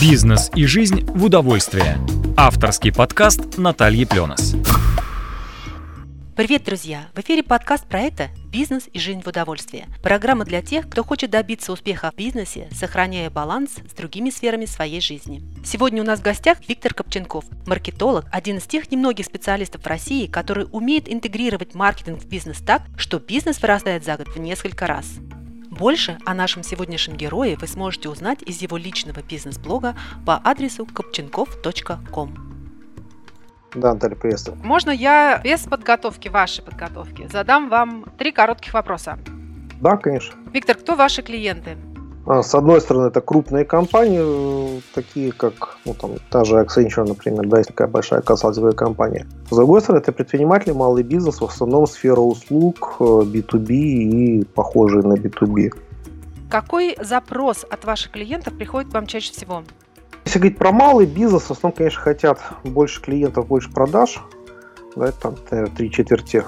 Бизнес и жизнь в удовольствие. Авторский подкаст Натальи Пленос. Привет, друзья! В эфире подкаст проекта «Бизнес и жизнь в удовольствии». Программа для тех, кто хочет добиться успеха в бизнесе, сохраняя баланс с другими сферами своей жизни. Сегодня у нас в гостях Виктор Копченков, маркетолог, один из тех немногих специалистов в России, который умеет интегрировать маркетинг в бизнес так, что бизнес вырастает за год в несколько раз. Больше о нашем сегодняшнем герое вы сможете узнать из его личного бизнес-блога по адресу kopchenkov.com. Да, Наталья, приветствую. Можно я без подготовки, вашей подготовки, задам вам три коротких вопроса? Да, конечно. Виктор, кто ваши клиенты? А, с одной стороны, это крупные компании, такие как ну, там, та же Accenture, например, да, есть такая большая консалтинговая компания. С другой стороны, это предприниматели, малый бизнес, в основном сфера услуг, B2B э, и похожие на B2B. Какой запрос от ваших клиентов приходит к вам чаще всего? Если говорить про малый бизнес, в основном, конечно, хотят больше клиентов, больше продаж. Да, это там, наверное, три четверти.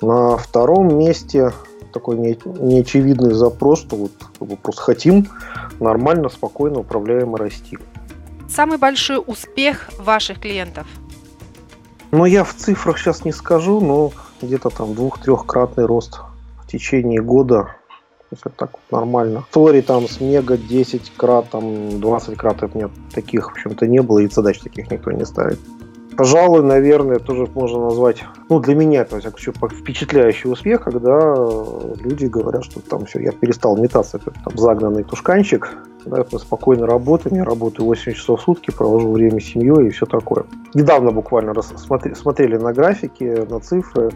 На втором месте такой не, неочевидный запрос, что вот мы просто хотим нормально, спокойно, управляемо расти. Самый большой успех ваших клиентов? Ну, я в цифрах сейчас не скажу, но где-то там двух-трехкратный рост в течение года если так вот нормально. Тори там с мега 10 крат, там 20 крат, это нет, таких, в общем-то, не было, и задач таких никто не ставит. Пожалуй, наверное, тоже можно назвать, ну, для меня, то есть, впечатляющий успех, когда люди говорят, что там все, я перестал метаться, как там загнанный тушканчик, да, мы спокойно работаем, я работаю 8 часов в сутки, провожу время с семьей и все такое. Недавно буквально рассмотри, смотрели на графики, на цифры,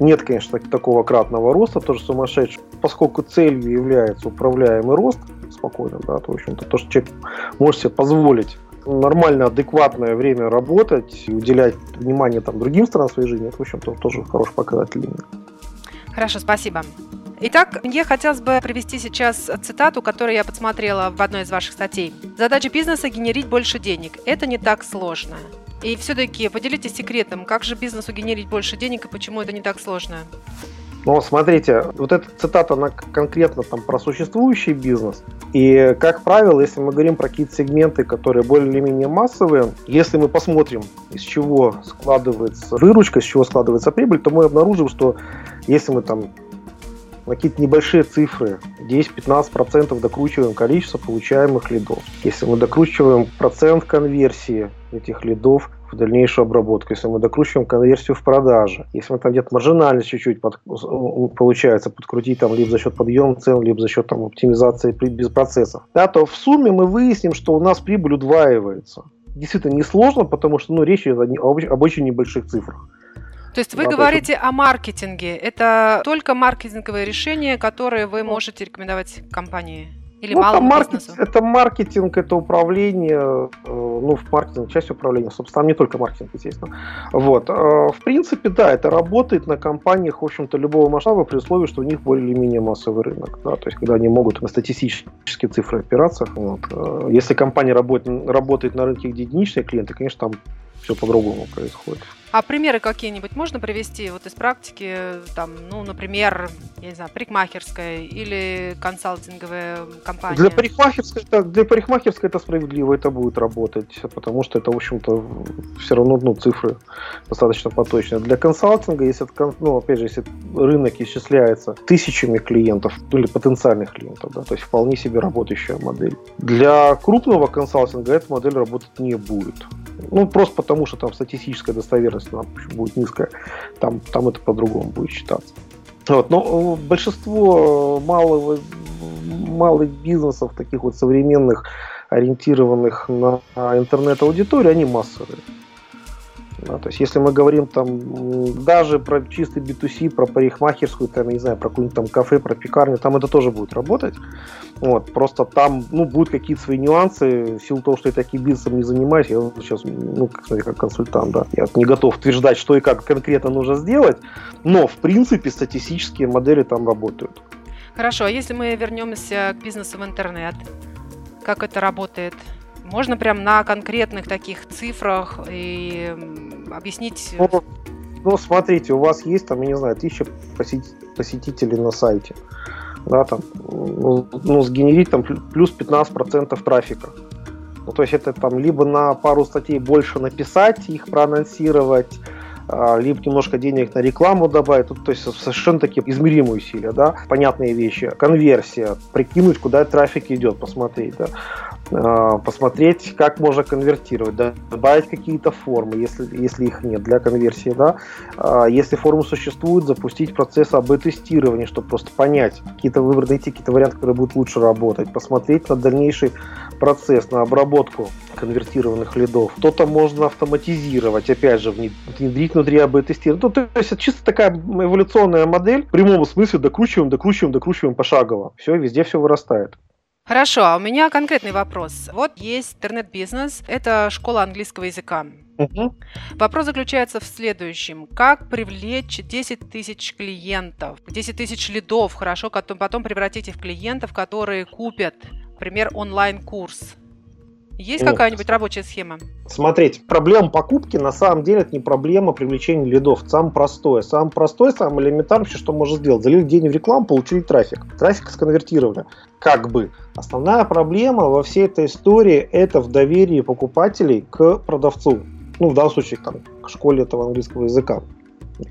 нет, конечно, такого кратного роста, тоже сумасшедший. Поскольку целью является управляемый рост, спокойно, да, то, в общем-то, то, что человек может себе позволить нормально, адекватное время работать и уделять внимание там, другим сторонам своей жизни, это, в общем-то, тоже хороший показатель. Хорошо, спасибо. Итак, мне хотелось бы привести сейчас цитату, которую я подсмотрела в одной из ваших статей. Задача бизнеса – генерить больше денег. Это не так сложно. И все-таки поделитесь секретом, как же бизнесу генерить больше денег и почему это не так сложно? Ну, смотрите, вот эта цитата, она конкретно там про существующий бизнес. И, как правило, если мы говорим про какие-то сегменты, которые более или менее массовые, если мы посмотрим, из чего складывается выручка, из чего складывается прибыль, то мы обнаружим, что если мы там какие-то небольшие цифры, 10-15% докручиваем количество получаемых лидов. Если мы докручиваем процент конверсии этих лидов дальнейшую обработку, если мы докручиваем конверсию в продаже, если мы там где-то маржинальность чуть-чуть под, получается подкрутить там либо за счет подъема цен, либо за счет там оптимизации без процессов, да, то в сумме мы выясним, что у нас прибыль удваивается. Действительно несложно, потому что ну, речь идет об, об очень небольших цифрах. То есть вы да, говорите это... о маркетинге. Это только маркетинговые решения, которые вы можете рекомендовать компании? Или ну, малому это бизнесу? Это маркетинг, это управление, э, ну, в маркетинг, часть управления, собственно, там не только маркетинг, естественно. Вот. Э, в принципе, да, это работает на компаниях, в общем-то, любого масштаба, при условии, что у них более-менее массовый рынок, да, то есть, когда они могут на статистические цифры опираться. Вот. Э, если компания работает, работает на рынке, где единичные клиенты, конечно, там все по-другому происходит. А примеры какие-нибудь можно привести вот из практики, там, ну, например, я не знаю, парикмахерская или консалтинговая компания? Для парикмахерской, это, для парикмахерской это справедливо, это будет работать, потому что это, в общем-то, все равно ну, цифры достаточно поточные. Для консалтинга, если, ну, опять же, если рынок исчисляется тысячами клиентов или потенциальных клиентов, да, то есть вполне себе работающая модель. Для крупного консалтинга эта модель работать не будет. Ну, просто потому, что там статистическая достоверность она будет низкая. Там, там это по-другому будет считаться. Вот. Но э, большинство малого, малых бизнесов, таких вот современных, ориентированных на интернет-аудиторию, они массовые. Да, то есть, если мы говорим там даже про чистый B2C, про парикмахерскую, там, я не знаю, про какую-нибудь там кафе, про пекарню, там это тоже будет работать. Вот, просто там, ну, будут какие-то свои нюансы, в силу того, что я таким бизнесом не занимаюсь, я сейчас, ну, как, сказать, как консультант, да, я не готов утверждать, что и как конкретно нужно сделать, но, в принципе, статистические модели там работают. Хорошо, а если мы вернемся к бизнесу в интернет, как это работает? Можно прям на конкретных таких цифрах и объяснить? Ну, ну, смотрите, у вас есть там, я не знаю, тысяча посетителей на сайте. Да, там, ну, ну, сгенерить там плюс 15% трафика. Ну, то есть это там либо на пару статей больше написать, их проанонсировать, либо немножко денег на рекламу добавить, тут, то есть совершенно такие измеримые усилия, да, понятные вещи, конверсия, прикинуть, куда трафик идет, посмотреть, да, а, посмотреть, как можно конвертировать, да, добавить какие-то формы, если, если их нет для конверсии, да, а, если формы существуют, запустить процесс АБ-тестирования, чтобы просто понять, какие-то выбрать, найти какие-то варианты, которые будут лучше работать, посмотреть на дальнейший процесс, на обработку конвертированных лидов. Что-то можно автоматизировать, опять же, внедрить внутри АБ-тестирования. Ну, то есть это чисто такая эволюционная модель, в прямом смысле докручиваем, докручиваем, докручиваем пошагово. Все, везде все вырастает. Хорошо, а у меня конкретный вопрос. Вот есть интернет-бизнес, это школа английского языка. Угу. Вопрос заключается в следующем. Как привлечь 10 тысяч клиентов, 10 тысяч лидов, хорошо, потом превратить их в клиентов, которые купят, например, онлайн-курс есть вот. какая-нибудь рабочая схема? Смотрите, проблема покупки на самом деле это не проблема привлечения лидов. Самое простое. Самое простое, самое элементарное, что можно сделать. Залили деньги в рекламу, получили трафик. Трафик сконвертировали. Как бы. Основная проблема во всей этой истории это в доверии покупателей к продавцу. Ну, в данном случае, там, к школе этого английского языка.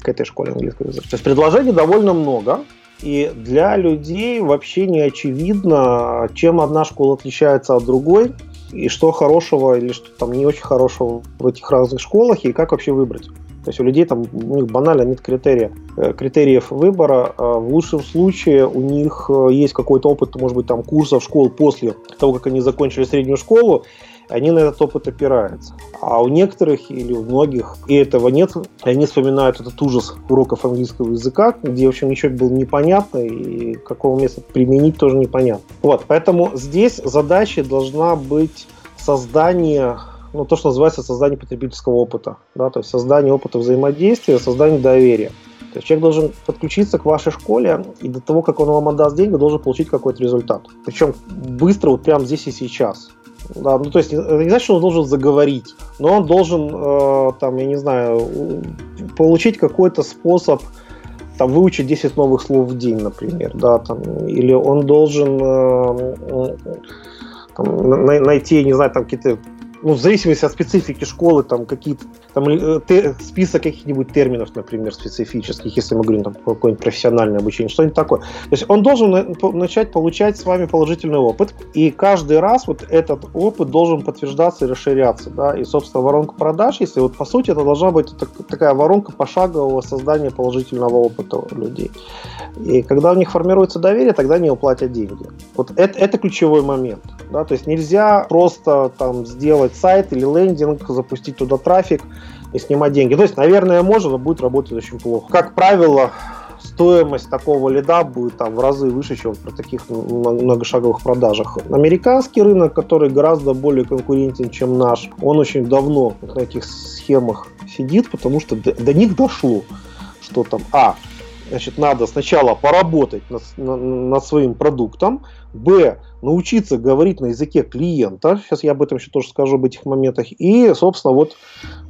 К этой школе английского языка. То есть предложений довольно много. И для людей вообще не очевидно, чем одна школа отличается от другой и что хорошего или что там не очень хорошего в этих разных школах, и как вообще выбрать. То есть у людей там у них банально нет критерия, э, критериев выбора. А в лучшем случае у них э, есть какой-то опыт, может быть, там курсов школ после того, как они закончили среднюю школу, они на этот опыт опираются. А у некоторых или у многих и этого нет, и они вспоминают этот ужас уроков английского языка, где, в общем, ничего было непонятно, и какого места применить тоже непонятно. Вот, поэтому здесь задача должна быть создание ну, то, что называется создание потребительского опыта, да, то есть создание опыта взаимодействия, создание доверия. То есть человек должен подключиться к вашей школе, и до того, как он вам отдаст деньги, должен получить какой-то результат. Причем быстро, вот прямо здесь и сейчас. Да, ну то есть это не значит, что он должен заговорить, но он должен, э, там, я не знаю, получить какой-то способ там, выучить 10 новых слов в день, например, да, там, или он должен э, там, найти, не знаю, там какие-то ну, в зависимости от специфики школы, там какие-то там э, те, список каких-нибудь терминов, например, специфических, если мы говорим там какое-нибудь профессиональное обучение, что-нибудь такое. То есть он должен начать получать с вами положительный опыт, и каждый раз вот этот опыт должен подтверждаться и расширяться, да, и, собственно, воронка продаж, если вот по сути это должна быть такая воронка пошагового создания положительного опыта у людей. И когда у них формируется доверие, тогда они уплатят деньги. Вот это, это ключевой момент, да, то есть нельзя просто там сделать сайт или лендинг, запустить туда трафик и снимать деньги. То есть, наверное, можно, но будет работать очень плохо. Как правило, стоимость такого лида будет там в разы выше, чем при таких многошаговых продажах. Американский рынок, который гораздо более конкурентен, чем наш, он очень давно на этих схемах сидит, потому что до, до них дошло, что там, а, значит, надо сначала поработать над, над своим продуктом, б, научиться говорить на языке клиента, сейчас я об этом еще тоже скажу, об этих моментах, и, собственно, вот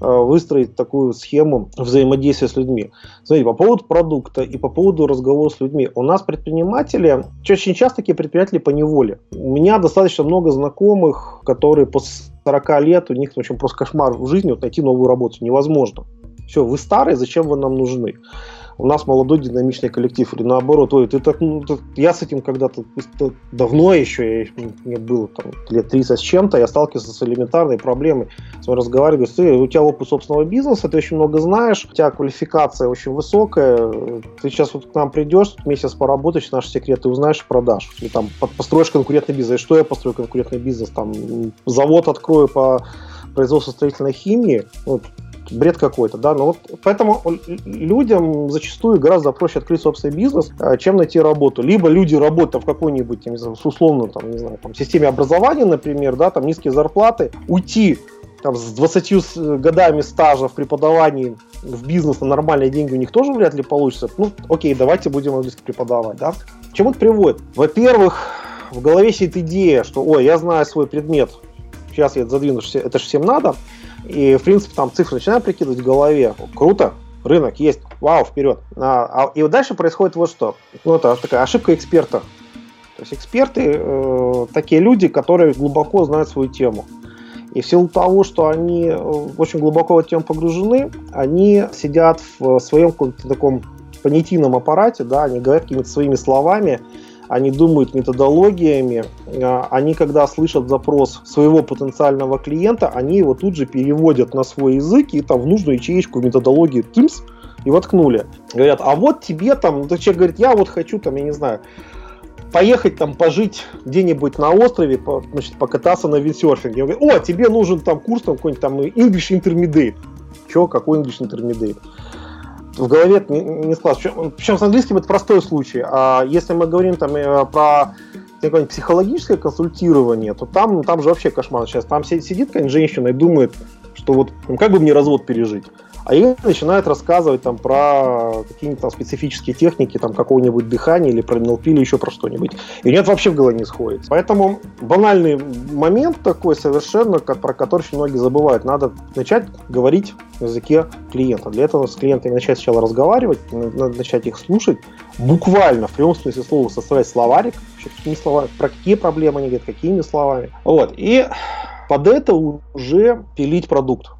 э, выстроить такую схему взаимодействия с людьми. Смотрите, по поводу продукта и по поводу разговора с людьми. У нас предприниматели, очень часто такие предприниматели по неволе. У меня достаточно много знакомых, которые после 40 лет, у них, в общем, просто кошмар в жизни, вот найти новую работу невозможно. Все, вы старые, зачем вы нам нужны? У нас молодой динамичный коллектив, или наоборот, ой, ты так, ну, ты, я с этим когда-то давно еще, я, мне было там лет 30 с чем-то, я сталкивался с элементарной проблемой, с вами разговариваю, ты, у тебя опыт собственного бизнеса, ты очень много знаешь, у тебя квалификация очень высокая, ты сейчас вот к нам придешь, месяц поработаешь, наши секреты узнаешь, продашь, или там построишь конкурентный бизнес, что я построю конкурентный бизнес, там завод открою по производству строительной химии, вот, бред какой-то, да, но вот поэтому людям зачастую гораздо проще открыть собственный бизнес, а, чем найти работу. Либо люди работают в какой-нибудь, не условно, там, не знаю, там, системе образования, например, да, там низкие зарплаты, уйти там, с 20 годами стажа в преподавании в бизнес на нормальные деньги у них тоже вряд ли получится. Ну, окей, давайте будем английский преподавать, да. Чему это приводит? Во-первых, в голове сидит идея, что, ой, я знаю свой предмет, сейчас я задвину, это же всем надо, и, в принципе, там цифры начинаю прикидывать в голове. Круто, рынок есть, вау, вперед. А, а, и вот дальше происходит вот что. Ну, это такая ошибка эксперта. То есть эксперты э, такие люди, которые глубоко знают свою тему. И в силу того, что они э, очень глубоко в эту тему погружены, они сидят в своем каком-то таком понятийном аппарате, да, они говорят какими-то своими словами, они думают методологиями, а, они, когда слышат запрос своего потенциального клиента, они его тут же переводят на свой язык и там в нужную ячеечку в методологии тымс и воткнули. Говорят, а вот тебе там, ну, человек говорит, я вот хочу там, я не знаю, поехать там пожить где-нибудь на острове, по, значит, покататься на виндсерфинге. Он говорит, о, тебе нужен там курс там какой-нибудь там English Intermediate. Че, какой English Intermediate? В голове не, не складывается. Причем с английским это простой случай. А если мы говорим там э, про психологическое консультирование, то там, там же вообще кошмар сейчас. Там сидит какая-нибудь женщина и думает, что вот ну, как бы мне развод пережить а ей начинают рассказывать там про какие-нибудь там специфические техники, там какого-нибудь дыхания или про НЛП или еще про что-нибудь. И у нее это вообще в голове не сходит. Поэтому банальный момент такой совершенно, про который очень многие забывают. Надо начать говорить на языке клиента. Для этого с клиентами начать сначала разговаривать, надо начать их слушать, буквально в прямом смысле слова составлять словарик, какими словами, про какие проблемы они говорят, какими словами. Вот. И под это уже пилить продукт.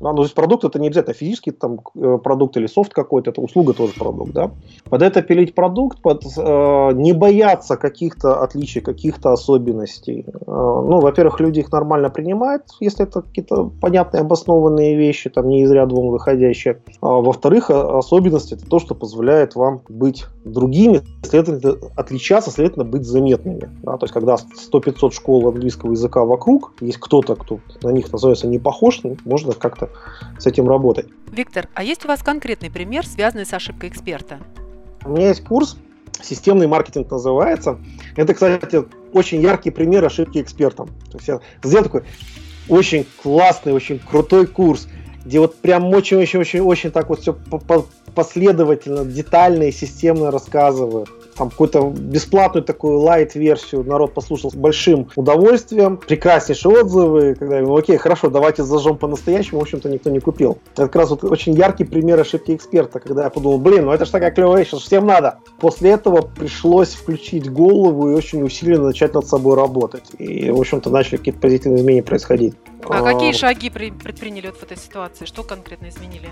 Ну, то есть продукт это не обязательно физический там, э, продукт или софт какой-то, это услуга тоже продукт. Да? Под это пилить продукт, под э, не бояться каких-то отличий, каких-то особенностей. Э, ну, во-первых, люди их нормально принимают, если это какие-то понятные, обоснованные вещи, там не из ряда вон выходящие. А, во-вторых, особенности это то, что позволяет вам быть другими, следовательно, отличаться, следовательно, быть заметными. Да? То есть, когда 100-500 школ английского языка вокруг, есть кто-то, кто на них называется не похож, ну, можно как-то с этим работать. Виктор, а есть у вас конкретный пример, связанный с ошибкой эксперта? У меня есть курс, системный маркетинг называется. Это, кстати, очень яркий пример ошибки экспертом. То есть я сделал такой очень классный, очень крутой курс, где вот прям очень-очень-очень-очень так вот все последовательно, детально и системно рассказываю там какую-то бесплатную такую лайт-версию народ послушал с большим удовольствием. Прекраснейшие отзывы, когда ну окей, хорошо, давайте зажжем по-настоящему, в общем-то никто не купил. Это как раз вот очень яркий пример ошибки эксперта, когда я подумал, блин, ну это же такая клевая вещь, всем надо. После этого пришлось включить голову и очень усиленно начать над собой работать. И, в общем-то, начали какие-то позитивные изменения происходить. А, а какие шаги предприняли вот в этой ситуации? Что конкретно изменили?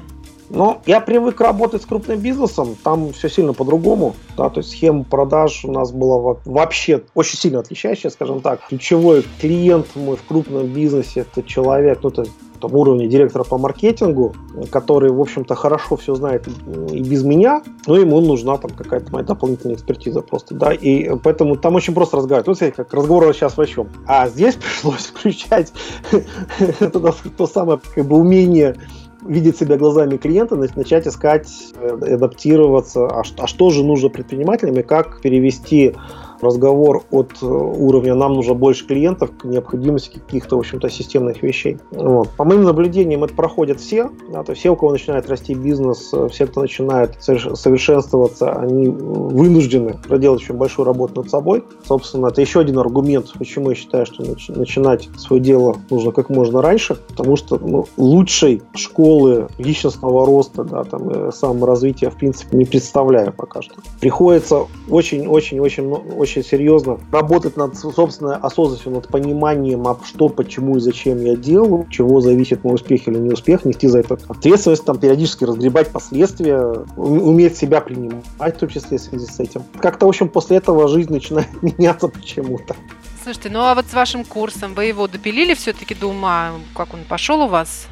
Ну, я привык работать с крупным бизнесом, там все сильно по-другому, да, то есть схема продаж у нас была вообще очень сильно отличающая, скажем так. Ключевой клиент мой в крупном бизнесе это человек, ну, это там, уровня директора по маркетингу, который, в общем-то, хорошо все знает и без меня, но ему нужна там какая-то моя дополнительная экспертиза просто, да, и поэтому там очень просто разговаривать. Вот, смотрите, как разговор сейчас врачом. А здесь пришлось включать то самое как бы умение видеть себя глазами клиента, начать искать, э, адаптироваться, а, а что же нужно предпринимателям и как перевести разговор от э, уровня «нам нужно больше клиентов» к необходимости каких-то, в общем-то, системных вещей. Вот. По моим наблюдениям, это проходят все. Да, то есть все, у кого начинает расти бизнес, э, все, кто начинает совершенствоваться, они вынуждены проделать очень большую работу над собой. Собственно, это еще один аргумент, почему я считаю, что начинать свое дело нужно как можно раньше, потому что ну, лучшей школы личностного роста, да, там, саморазвития, в принципе, не представляю пока что. Приходится очень-очень-очень очень серьезно работать над собственной осознанностью, над пониманием, а что, почему и зачем я делаю, чего зависит мой успех или неуспех, нести за это ответственность, там, периодически разгребать последствия, уметь себя принимать, в том числе в связи с этим. Как-то, в общем, после этого жизнь начинает меняться почему-то. Слушайте, ну а вот с вашим курсом вы его допилили все-таки до ума? Как он пошел у вас?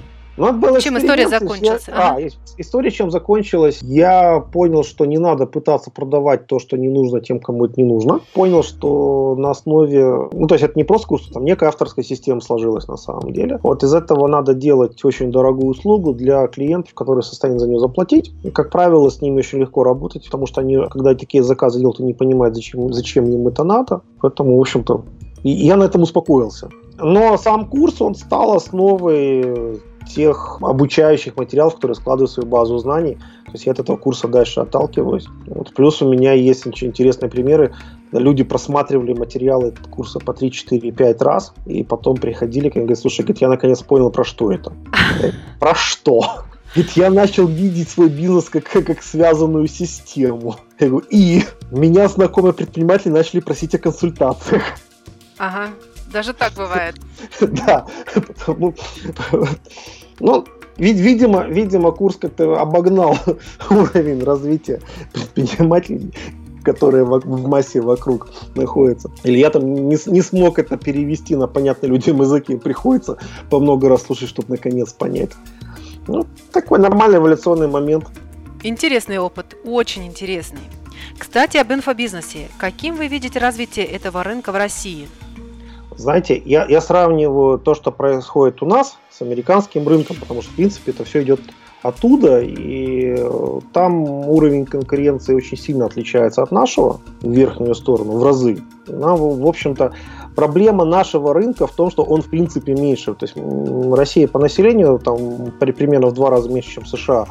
Это был чем история закончилась? Я, ага. а, история чем закончилась? Я понял, что не надо пытаться продавать то, что не нужно тем, кому это не нужно. Понял, что на основе... Ну, то есть это не просто курс, там некая авторская система сложилась на самом деле. Вот из этого надо делать очень дорогую услугу для клиентов, которые в состоянии за нее заплатить. И, как правило, с ними очень легко работать, потому что они, когда такие заказы делают, они не понимают, зачем, зачем им это надо. Поэтому, в общем-то, я на этом успокоился. Но сам курс, он стал основой тех обучающих материалов, которые складывают в свою базу знаний. То есть я от этого курса дальше отталкиваюсь. Вот. Плюс у меня есть очень интересные примеры. Люди просматривали материалы курса по 3, 4, 5 раз, и потом приходили и говорят, слушай, я наконец понял, про что это. Про что? Ведь я начал видеть свой бизнес как, как связанную систему. Я говорю, и меня знакомые предприниматели начали просить о консультациях. Ага. Даже так бывает. Да, потому... Ну, видимо, видимо, курс как-то обогнал уровень развития предпринимателей которые в массе вокруг находятся. Или я там не, не смог это перевести на понятный людям языке. Приходится по много раз слушать, чтобы наконец понять. Ну, такой нормальный эволюционный момент. Интересный опыт, очень интересный. Кстати, об инфобизнесе. Каким вы видите развитие этого рынка в России? Знаете, я, я сравниваю то, что происходит у нас с американским рынком, потому что, в принципе, это все идет оттуда, и э, там уровень конкуренции очень сильно отличается от нашего в верхнюю сторону, в разы. Нам, в общем-то, проблема нашего рынка в том, что он в принципе меньше. То есть Россия по населению там примерно в два раза меньше, чем США.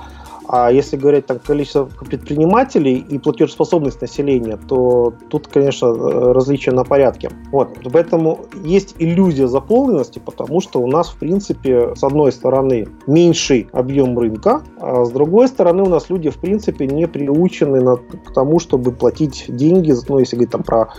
А если говорить там количество предпринимателей и платежеспособность населения, то тут, конечно, э, различия на порядке. Вот. Поэтому есть иллюзия заполненности, потому что у нас, в принципе, с одной стороны, меньший объем рынка, а с другой стороны, у нас люди, в принципе, не приучены на, к тому, чтобы платить деньги, ну, если говорить там про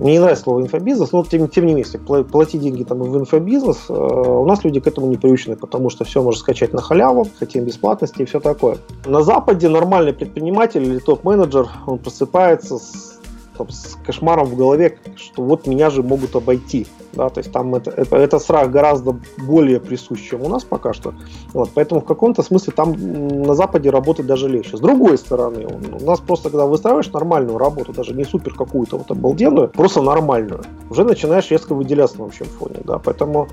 мне не нравится слово инфобизнес, но тем, тем не менее, платить деньги там в инфобизнес, э, у нас люди к этому не приучены, потому что все можно скачать на халяву, хотим бесплатности и все такое. На Западе нормальный предприниматель или топ-менеджер, он просыпается с там, с кошмаром в голове, что вот меня же могут обойти. Да, то есть там это, это, это страх гораздо более присущ, чем у нас пока что. Вот, поэтому в каком-то смысле там на Западе работать даже легче. С другой стороны, у нас просто, когда выстраиваешь нормальную работу, даже не супер какую-то вот обалденную, просто нормальную, уже начинаешь резко выделяться на общем фоне. Да, поэтому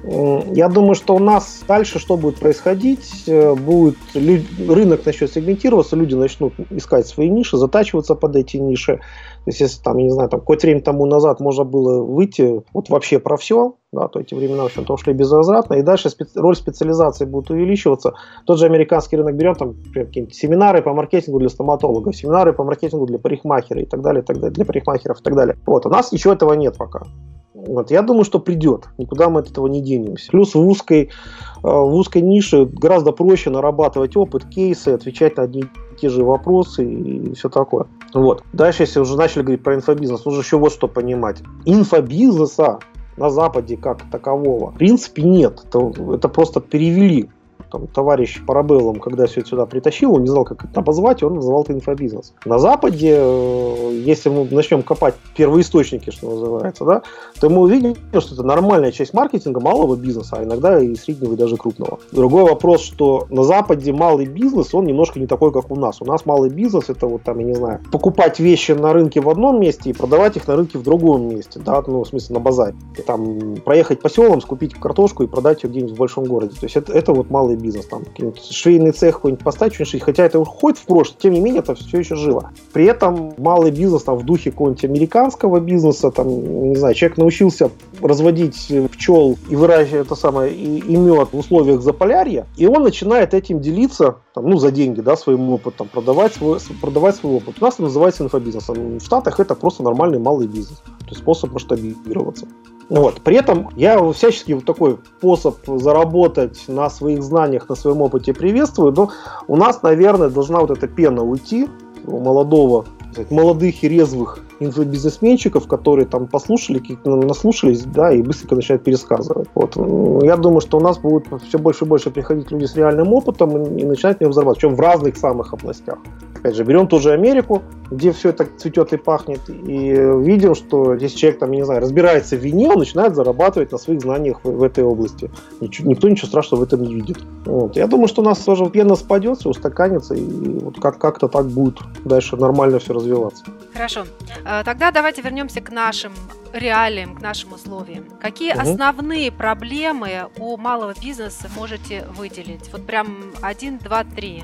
я думаю, что у нас дальше что будет происходить? Э, будет рынок начнет сегментироваться, люди начнут искать свои ниши, затачиваться под эти ниши. То есть, если там, я не знаю, там какое-то время тому назад можно было выйти вот вообще про все, да, то эти времена, в общем-то, ушли безвозвратно, и дальше специ... роль специализации будет увеличиваться. Тот же американский рынок берем, там, какие-нибудь семинары по маркетингу для стоматологов, семинары по маркетингу для парикмахера и так далее, и так далее, для парикмахеров и так далее. Вот, у нас ничего этого нет пока. Вот, я думаю, что придет. Никуда мы от этого не денемся. Плюс в узкой, э, в узкой нише гораздо проще нарабатывать опыт, кейсы, отвечать на одни и те же вопросы и все такое. Вот. Дальше, если уже начали говорить про инфобизнес, нужно еще вот что понимать. Инфобизнеса на Западе как такового в принципе нет. Это, это просто перевели там, товарищ Парабеллум, когда все это сюда притащил, он не знал, как это обозвать, он называл это инфобизнес. На Западе, э, если мы начнем копать первоисточники, что называется, да, то мы увидим, что это нормальная часть маркетинга малого бизнеса, а иногда и среднего, и даже крупного. Другой вопрос, что на Западе малый бизнес, он немножко не такой, как у нас. У нас малый бизнес, это вот там, я не знаю, покупать вещи на рынке в одном месте и продавать их на рынке в другом месте, да, ну, в смысле, на базаре. И там проехать по селам, скупить картошку и продать ее где-нибудь в большом городе. То есть это, это вот малый бизнес, там, швейный цех какой-нибудь поставить, что-нибудь хотя это уходит в прошлое, тем не менее, это все еще живо. При этом малый бизнес там в духе какого-нибудь американского бизнеса, там, не знаю, человек научился разводить пчел и выращивать это самое, и, и мед в условиях заполярья, и он начинает этим делиться, там, ну, за деньги, да, своим опытом, продавать свой, продавать свой опыт. У нас это называется инфобизнесом. В Штатах это просто нормальный малый бизнес, то есть способ масштабироваться. Вот. При этом я всячески вот такой способ заработать на своих знаниях, на своем опыте приветствую, но у нас, наверное, должна вот эта пена уйти у молодого, сказать, молодых и резвых инфобизнесменщиков, которые там послушали, наслушались, да, и быстренько начинают пересказывать. Вот. Я думаю, что у нас будут все больше и больше приходить люди с реальным опытом и начинать меня взорвать, причем в разных самых областях. Опять же, берем ту же Америку, где все это цветет и пахнет, и видим, что здесь человек, там, я не знаю, разбирается в вине, он начинает зарабатывать на своих знаниях в, в этой области. Ничего, никто ничего страшного в этом не видит. Вот. Я думаю, что у нас тоже пена спадет, все устаканится, и вот как- как-то так будет дальше нормально все развиваться. Хорошо. А, тогда давайте вернемся к нашим реалиям, к нашим условиям. Какие угу. основные проблемы у малого бизнеса можете выделить? Вот прям один, два, три.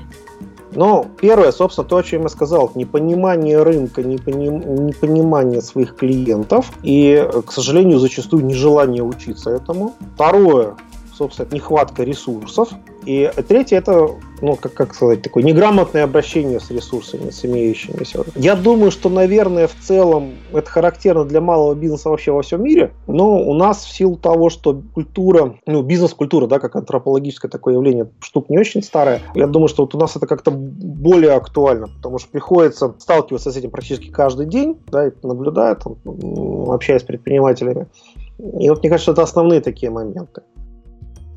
Ну, первое, собственно, то, о чем я сказал, непонимание рынка, непоним, непонимание своих клиентов и, к сожалению, зачастую нежелание учиться этому. Второе, собственно, нехватка ресурсов. И третье это, ну, как, как сказать, такое неграмотное обращение с ресурсами, с имеющимися. Я думаю, что, наверное, в целом это характерно для малого бизнеса вообще во всем мире, но у нас в силу того, что культура, ну, бизнес-культура, да, как антропологическое такое явление, штука не очень старая, я думаю, что вот у нас это как-то более актуально, потому что приходится сталкиваться с этим практически каждый день, да, наблюдая, там, общаясь с предпринимателями. И вот мне кажется, это основные такие моменты.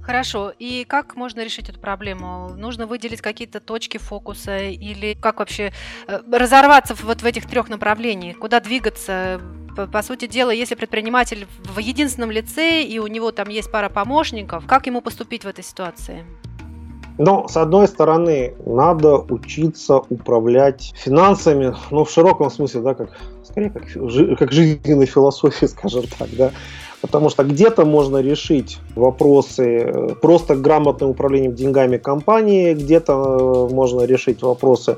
Хорошо. И как можно решить эту проблему? Нужно выделить какие-то точки фокуса или как вообще э, разорваться вот в этих трех направлениях? Куда двигаться? По, по сути дела, если предприниматель в единственном лице и у него там есть пара помощников, как ему поступить в этой ситуации? Но, с одной стороны, надо учиться управлять финансами, ну, в широком смысле, да, как, скорее, как, как жизненной философии, скажем так, да, Потому что где-то можно решить вопросы э, просто грамотным управлением деньгами компании, где-то э, можно решить вопросы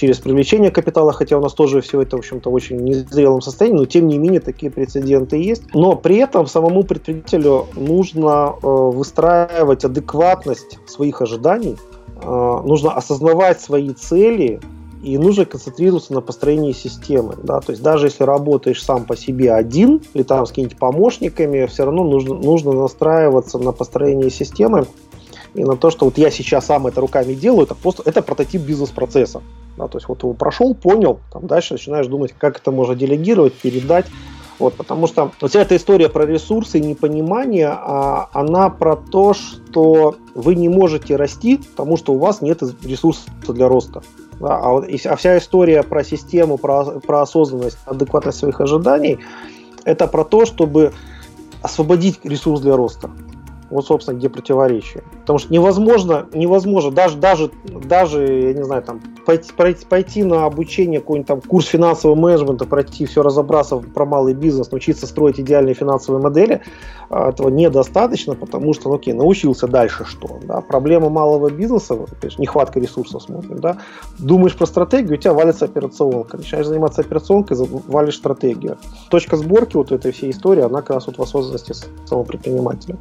через привлечение капитала, хотя у нас тоже все это, в общем-то, очень незрелом состоянии, но тем не менее такие прецеденты есть. Но при этом самому предпринимателю нужно э, выстраивать адекватность своих ожиданий, нужно осознавать свои цели, и нужно концентрироваться на построении системы. Да? То есть даже если работаешь сам по себе один или там с какими-нибудь помощниками, все равно нужно, нужно настраиваться на построение системы и на то, что вот я сейчас сам это руками делаю, это просто это прототип бизнес-процесса. Да? То есть вот его прошел, понял, там дальше начинаешь думать, как это можно делегировать, передать. Вот, потому что вся эта история про ресурсы и непонимание, а, она про то, что вы не можете расти, потому что у вас нет ресурсов для роста. Да, а, вот, а вся история про систему, про, про осознанность, адекватность своих ожиданий, это про то, чтобы освободить ресурс для роста. Вот, собственно, где противоречие. Потому что невозможно, невозможно даже, даже, даже, я не знаю, там, пойти, пройти, пойти на обучение, какой-нибудь там курс финансового менеджмента, пройти все разобраться про малый бизнес, научиться строить идеальные финансовые модели, а, этого недостаточно, потому что, ну, окей, научился дальше что? Да? Проблема малого бизнеса, же, нехватка ресурсов смотрим, да? Думаешь про стратегию, у тебя валится операционка. Начинаешь заниматься операционкой, валишь стратегию. Точка сборки вот этой всей истории, она как раз вот в осознанности самого предпринимателя.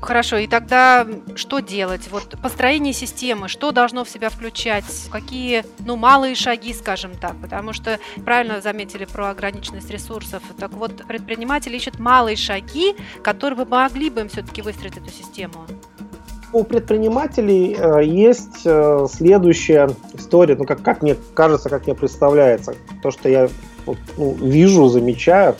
Хорошо, и тогда что делать? Вот построение системы, что должно в себя включать? Какие, ну, малые шаги, скажем так, потому что правильно заметили про ограниченность ресурсов. Так вот, предприниматели ищут малые шаги, которые бы могли бы им все-таки выстроить эту систему. У предпринимателей э, есть э, следующая история, ну, как, как мне кажется, как мне представляется, то, что я ну, вижу, замечаю.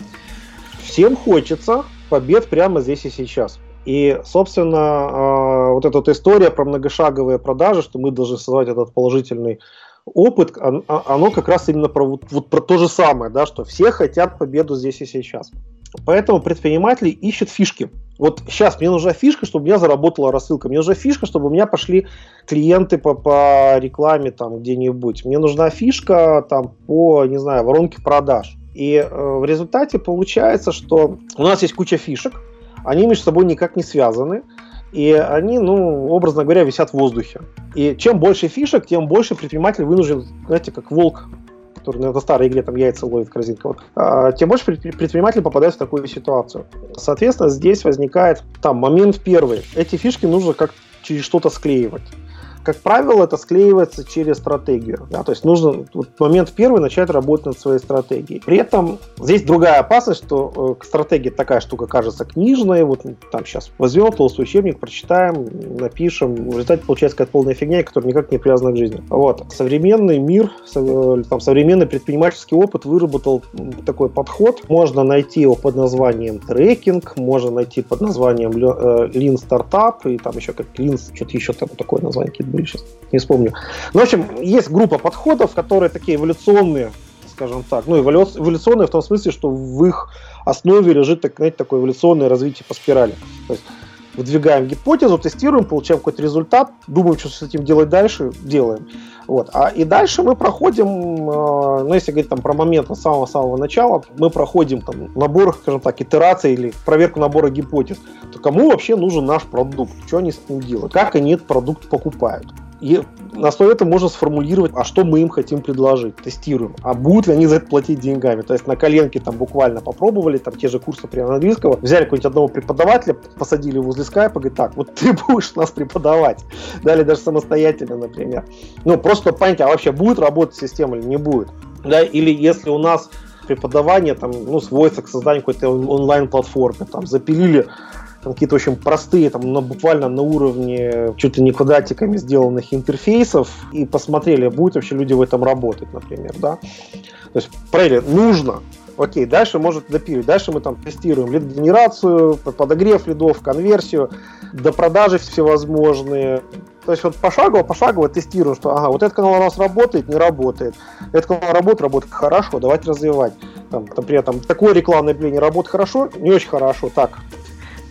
Всем хочется побед прямо здесь и сейчас. И, собственно, а, вот эта вот история про многошаговые продажи, что мы должны создавать этот положительный опыт, оно как раз именно про, вот, вот про то же самое, да, что все хотят победу здесь и сейчас. Поэтому предприниматели ищут фишки. Вот сейчас мне нужна фишка, чтобы у меня заработала рассылка. Мне нужна фишка, чтобы у меня пошли клиенты по, по рекламе там где-нибудь. Мне нужна фишка там по, не знаю, воронке продаж. И э, в результате получается, что у нас есть куча фишек, они между собой никак не связаны, и они, ну, образно говоря, висят в воздухе. И чем больше фишек, тем больше предприниматель вынужден, знаете, как волк, который на старой игре там яйца ловит корзинка, вот, тем больше предприниматель попадает в такую ситуацию. Соответственно, здесь возникает там момент первый. Эти фишки нужно как через что-то склеивать. Как правило, это склеивается через стратегию. Да? То есть нужно вот момент первый начать работать над своей стратегией. При этом здесь другая опасность, что э, стратегия такая штука кажется книжной. Вот там сейчас возьмем толстый учебник, прочитаем, напишем. В результате получается какая-то полная фигня, которая никак не привязана к жизни. Вот. Современный мир, э, там, современный предпринимательский опыт выработал такой подход. Можно найти его под названием трекинг, можно найти под названием э, Lean Startup и там еще как Lean, что-то еще там такое название были, сейчас не вспомню. Ну, в общем, есть группа подходов, которые такие эволюционные, скажем так. Ну, эволюционные в том смысле, что в их основе лежит, так, знаете, такое эволюционное развитие по спирали. То есть выдвигаем гипотезу, тестируем, получаем какой-то результат, думаем, что с этим делать дальше, делаем. Вот. А, и дальше мы проходим, э, ну, если говорить там про момент с самого-самого начала, мы проходим там набор, скажем так, итераций или проверку набора гипотез. То кому вообще нужен наш продукт? Что они с ним делают? Как они этот продукт покупают? И на основе этого можно сформулировать, а что мы им хотим предложить, тестируем, а будут ли они за это платить деньгами. То есть на коленке там буквально попробовали, там те же курсы прямо английского, взяли какого-нибудь одного преподавателя, посадили возле скайпа, говорит, так, вот ты будешь нас преподавать. Дали даже самостоятельно, например. Ну, просто понять, а вообще будет работать система или не будет. Да, или если у нас преподавание там, ну, сводится к созданию какой-то онлайн-платформы, там, запилили там какие-то очень простые, там, на, буквально на уровне чуть ли не квадратиками сделанных интерфейсов, и посмотрели, будут вообще люди в этом работать, например, да. То есть проверили, нужно, Окей, дальше может допиливать. Дальше мы там тестируем лид-генерацию, подогрев лидов, конверсию, до продажи всевозможные. То есть вот пошагово, пошагово тестируем, что ага, вот этот канал у нас работает, не работает. Этот канал работает, работает хорошо, давайте развивать. Там, например, там, такое рекламное объявление работает хорошо, не очень хорошо, так.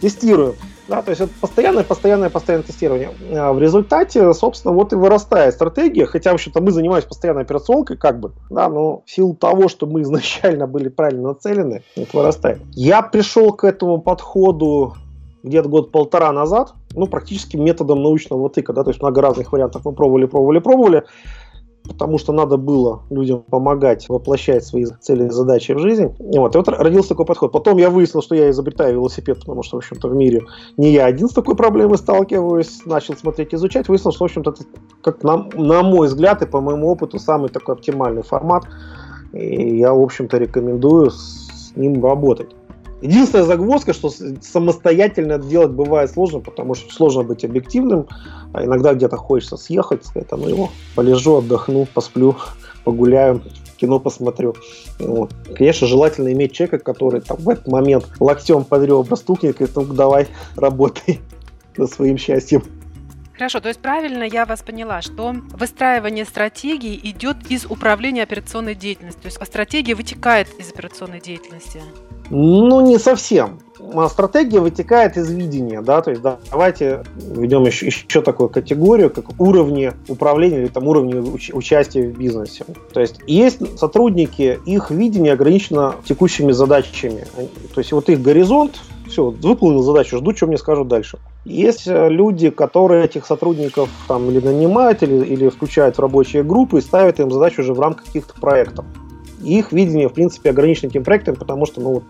Тестируем. Да, то есть это постоянное, постоянное, постоянное тестирование. А в результате, собственно, вот и вырастает стратегия, хотя, в общем-то, мы занимаемся постоянной операционкой, как бы, да, но в силу того, что мы изначально были правильно нацелены, это вырастает. Я пришел к этому подходу где-то год-полтора назад, ну, практически методом научного тыка, да, то есть много разных вариантов мы пробовали, пробовали, пробовали, потому что надо было людям помогать воплощать свои цели и задачи в жизнь. И вот, и вот родился такой подход. Потом я выяснил, что я изобретаю велосипед, потому что, в общем-то, в мире не я один с такой проблемой сталкиваюсь. Начал смотреть, изучать, выяснил, что, в общем-то, это, как на, на мой взгляд и по моему опыту, самый такой оптимальный формат. И я, в общем-то, рекомендую с ним работать. Единственная загвоздка, что самостоятельно делать бывает сложно, потому что сложно быть объективным, а иногда где-то хочется съехать, сказать, а ну его, полежу, отдохну, посплю, погуляю, кино посмотрю. Вот. Конечно, желательно иметь человека, который там в этот момент локтем под ребра стукнет и говорит, ну давай, работай над своим счастьем. Хорошо, то есть правильно я вас поняла, что выстраивание стратегии идет из управления операционной деятельностью, то есть стратегия вытекает из операционной деятельности. Ну, не совсем. А стратегия вытекает из видения, да, то есть да, давайте введем еще, еще такую категорию, как уровни управления или там уровни уч- участия в бизнесе. То есть есть сотрудники, их видение ограничено текущими задачами. То есть вот их горизонт, все, выполнил задачу, жду, что мне скажут дальше. Есть э, люди, которые этих сотрудников там или нанимают, или, или включают в рабочие группы и ставят им задачу уже в рамках каких-то проектов их видение, в принципе, ограничено этим проектом, потому что, ну, вот,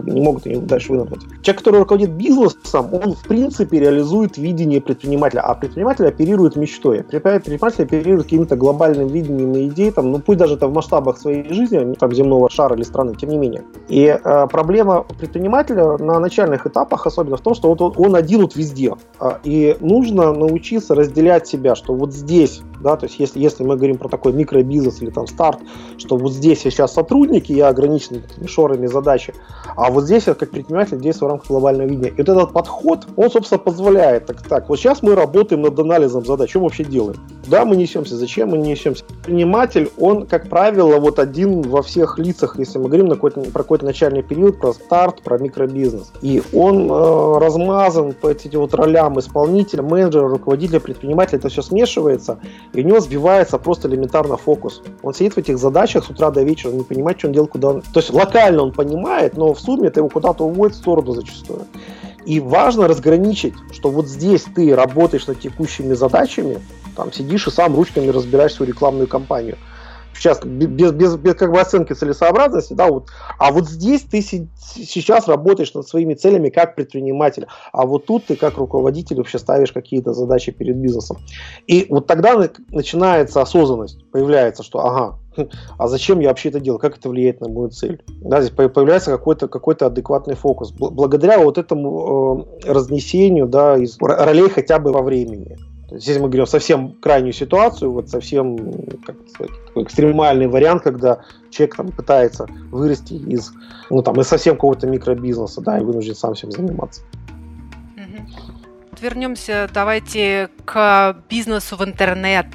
не могут они дальше вынырнуть. Человек, который руководит бизнесом, он, в принципе, реализует видение предпринимателя, а предприниматель оперирует мечтой. Предприниматель оперирует каким-то глобальным видением и идеей, там, ну, пусть даже это в масштабах своей жизни, а там, земного шара или страны, тем не менее. И э, проблема предпринимателя на начальных этапах особенно в том, что вот он, он один вот везде. А, и нужно научиться разделять себя, что вот здесь да, то есть если, если мы говорим про такой микробизнес или там старт, что вот здесь я сейчас сотрудники, я ограничен шорами задачи, а вот здесь я как предприниматель действую в рамках глобального видения. И вот этот подход, он, собственно, позволяет, так, так, вот сейчас мы работаем над анализом задач, что мы вообще делаем? Куда мы несемся, зачем мы несемся? Предприниматель, он, как правило, вот один во всех лицах, если мы говорим на какой-то, про какой-то начальный период, про старт, про микробизнес. И он э, размазан по этим вот ролям исполнителя, менеджера, руководителя, предпринимателя, это все смешивается, и у него сбивается просто элементарно фокус. Он сидит в этих задачах с утра до вечера, не понимает, что он делает, куда он... То есть локально он понимает, но в сумме это его куда-то уводит в сторону зачастую. И важно разграничить, что вот здесь ты работаешь над текущими задачами, там сидишь и сам ручками разбираешь свою рекламную кампанию – сейчас без, без, без как бы оценки целесообразности, да, вот, а вот здесь ты си, сейчас работаешь над своими целями как предприниматель, а вот тут ты как руководитель вообще ставишь какие-то задачи перед бизнесом. И вот тогда начинается осознанность, появляется, что ага, а зачем я вообще это делаю, как это влияет на мою цель. Да, здесь появляется какой-то какой адекватный фокус. Благодаря вот этому э, разнесению да, из ролей хотя бы во времени. Здесь мы говорим совсем крайнюю ситуацию, вот совсем как сказать, такой экстремальный вариант, когда человек там пытается вырасти из, ну там, из совсем какого-то микробизнеса, да, и вынужден сам всем заниматься. Вернемся, давайте к бизнесу в интернет.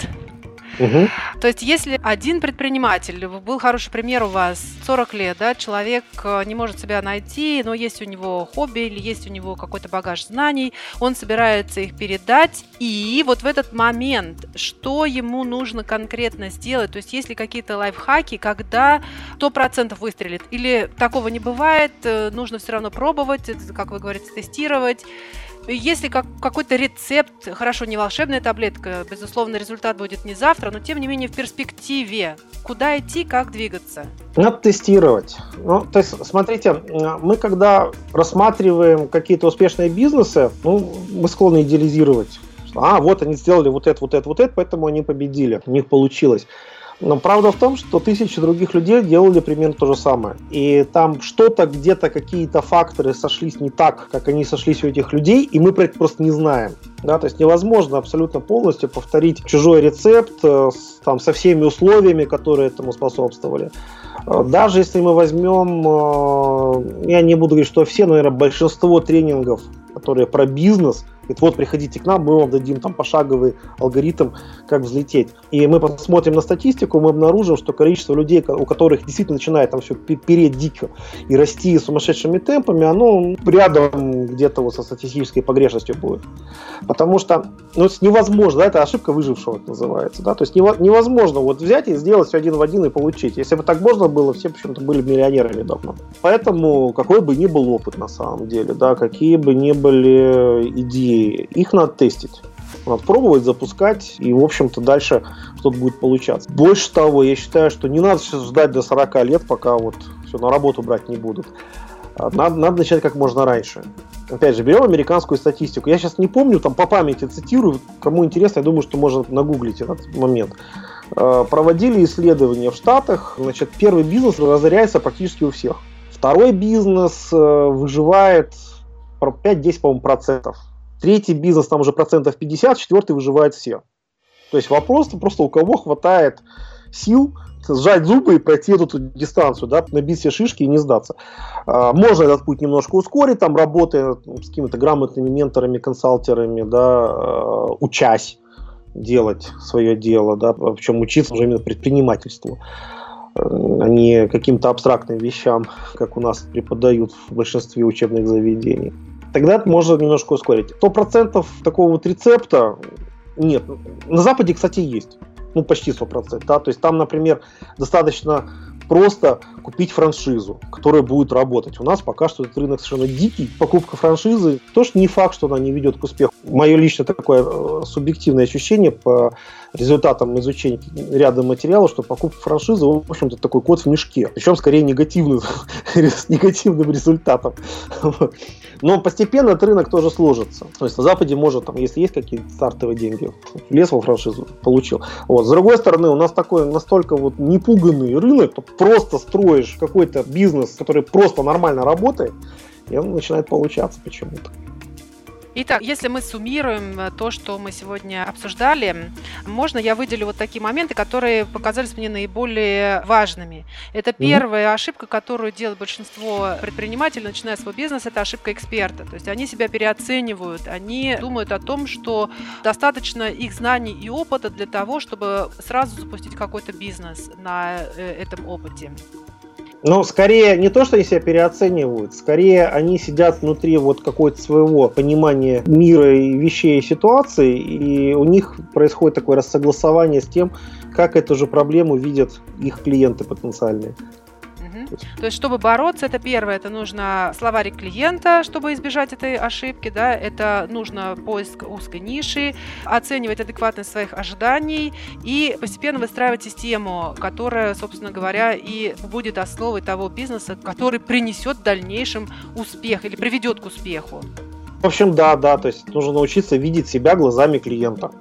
Угу. То есть, если один предприниматель, был хороший пример у вас, 40 лет, да, человек э, не может себя найти, но есть у него хобби или есть у него какой-то багаж знаний, он собирается их передать, и вот в этот момент, что ему нужно конкретно сделать, то есть, есть ли какие-то лайфхаки, когда 100% выстрелит, или такого не бывает, э, нужно все равно пробовать, как вы говорите, тестировать, если как, какой-то рецепт, хорошо, не волшебная таблетка, безусловно, результат будет не завтра, но тем не менее в перспективе, куда идти, как двигаться? Надо тестировать. Ну, то есть, смотрите, мы когда рассматриваем какие-то успешные бизнесы, ну, мы склонны идеализировать. а, вот они сделали вот это, вот это, вот это, поэтому они победили, у них получилось. Но правда в том, что тысячи других людей делали примерно то же самое. И там что-то, где-то какие-то факторы сошлись не так, как они сошлись у этих людей, и мы про это просто не знаем. Да, то есть невозможно абсолютно полностью повторить чужой рецепт э, с, там, со всеми условиями, которые этому способствовали. Э, даже если мы возьмем, э, я не буду говорить, что все, но, наверное, большинство тренингов, которые про бизнес – Говорит, вот приходите к нам, мы вам дадим там пошаговый алгоритм, как взлететь. И мы посмотрим на статистику, мы обнаружим, что количество людей, у которых действительно начинает там все переть дико и расти сумасшедшими темпами, оно рядом где-то вот со статистической погрешностью будет. Потому что ну, невозможно, да, это ошибка выжившего это называется. Да? То есть невозможно вот взять и сделать все один в один и получить. Если бы так можно было, все почему-то были миллионерами давно. Поэтому какой бы ни был опыт на самом деле, да, какие бы ни были идеи, их надо тестить. Надо пробовать, запускать, и, в общем-то, дальше что-то будет получаться. Больше того, я считаю, что не надо сейчас ждать до 40 лет, пока вот все на работу брать не будут. А, надо, надо начать как можно раньше. Опять же, берем американскую статистику. Я сейчас не помню, там по памяти цитирую. Кому интересно, я думаю, что можно нагуглить этот момент. А, проводили исследования в Штатах. Значит, первый бизнес разоряется практически у всех. Второй бизнес э, выживает 5-10, по-моему, процентов Третий бизнес там уже процентов 50, четвертый выживает все. То есть вопрос просто у кого хватает сил сжать зубы и пройти эту дистанцию, да, набить все шишки и не сдаться. А, можно этот путь немножко ускорить, там, работая с какими-то грамотными менторами, консалтерами, да, а, учась делать свое дело, да, причем учиться уже именно предпринимательству а не каким-то абстрактным вещам, как у нас преподают в большинстве учебных заведений тогда можно немножко ускорить. Сто процентов такого вот рецепта нет. На Западе, кстати, есть. Ну, почти сто процентов. Да? То есть там, например, достаточно просто купить франшизу, которая будет работать. У нас пока что этот рынок совершенно дикий. Покупка франшизы тоже не факт, что она не ведет к успеху. Мое личное такое э, субъективное ощущение по результатам изучения ряда материалов, что покупка франшизы, в общем-то, такой код в мешке. Причем скорее негативный, негативным результатом. Но постепенно этот рынок тоже сложится. То есть на Западе может, там, если есть какие-то стартовые деньги, влез во франшизу, получил. Вот. С другой стороны, у нас такой настолько вот непуганный рынок, просто строишь какой-то бизнес, который просто нормально работает, и он начинает получаться почему-то. Итак, если мы суммируем э, то, что мы сегодня обсуждали, можно я выделю вот такие моменты, которые показались мне наиболее важными. Это первая ошибка, которую делает большинство предпринимателей, начиная свой бизнес, это ошибка эксперта. То есть они себя переоценивают, они думают о том, что достаточно их знаний и опыта для того, чтобы сразу запустить какой-то бизнес на э, этом опыте. Ну, скорее не то, что они себя переоценивают, скорее они сидят внутри вот какого-то своего понимания мира и вещей и ситуаций, и у них происходит такое рассогласование с тем, как эту же проблему видят их клиенты потенциальные. То есть, чтобы бороться, это первое, это нужно словарик клиента, чтобы избежать этой ошибки, да, это нужно поиск узкой ниши, оценивать адекватность своих ожиданий и постепенно выстраивать систему, которая, собственно говоря, и будет основой того бизнеса, который принесет в дальнейшем успех или приведет к успеху. В общем, да, да, то есть нужно научиться видеть себя глазами клиента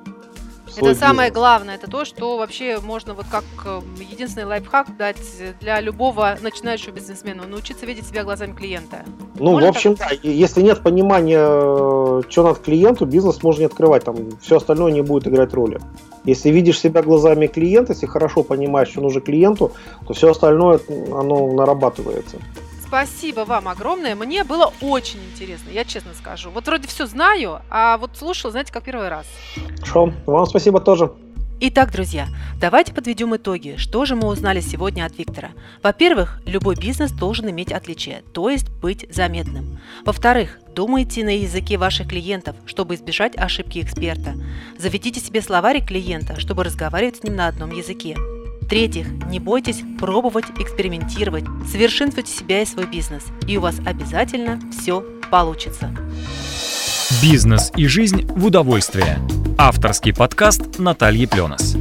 Это самое главное, это то, что вообще можно вот как эм, единственный лайфхак дать для любого начинающего бизнесмена, научиться видеть себя глазами клиента. Ну, можно в общем, так? да, если нет понимания, э, что надо клиенту, бизнес можно не открывать, там все остальное не будет играть роли. Если видишь себя глазами клиента, если хорошо понимаешь, что нужно клиенту, то все остальное, оно нарабатывается. Спасибо вам огромное. Мне было очень интересно, я честно скажу. Вот вроде все знаю, а вот слушал, знаете, как первый раз. Хорошо, вам спасибо тоже. Итак, друзья, давайте подведем итоги. Что же мы узнали сегодня от Виктора? Во-первых, любой бизнес должен иметь отличие, то есть быть заметным. Во-вторых, думайте на языке ваших клиентов, чтобы избежать ошибки эксперта. Заведите себе словарик клиента, чтобы разговаривать с ним на одном языке. В-третьих, не бойтесь пробовать, экспериментировать, совершенствуйте себя и свой бизнес, и у вас обязательно все получится. Бизнес и жизнь в удовольствие. Авторский подкаст Натальи Пленос.